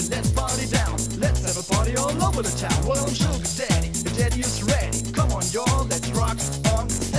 But let's party down, let's have a party all over the town. Well, I'm Sugar Daddy, the daddy is ready. Come on, y'all, let's rock on.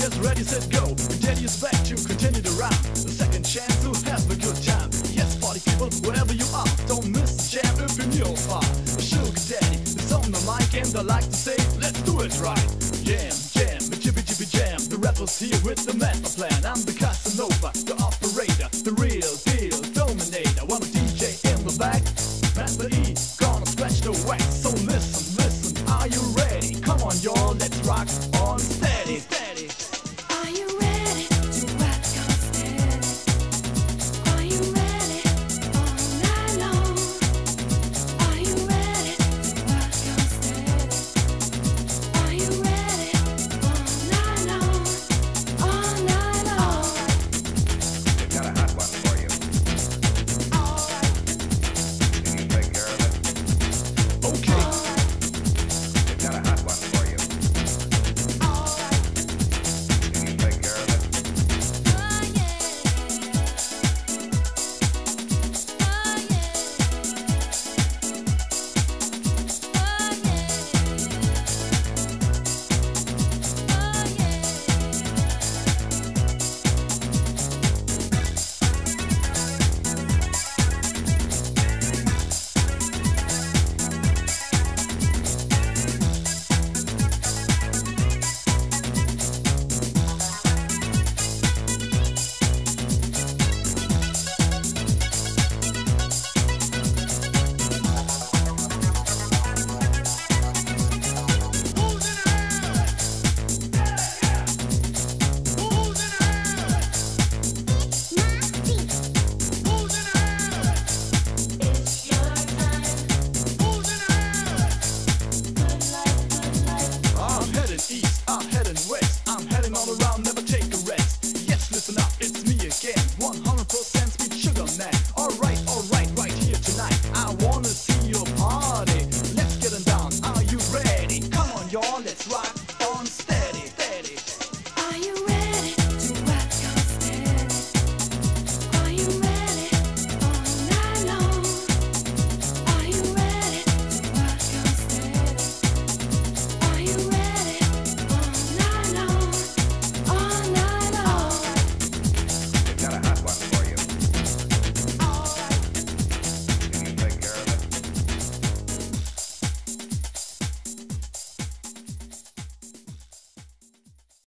yes, ready, set, go. Pretend is back to continue to rock. The second chance to have a good time. Yes, party people, wherever you are, don't miss the jam if you're new far. Sugar daddy, it's on the mic and I like to say, let's do it right. Jam, jam, the jippy jippy jam. The rappers here with the master plan. I'm the Casanova, the operator, the real deal dominator. One DJ in the back, Master E, gonna scratch the wax. So listen, listen, are you ready? Come on, y'all, let's rock.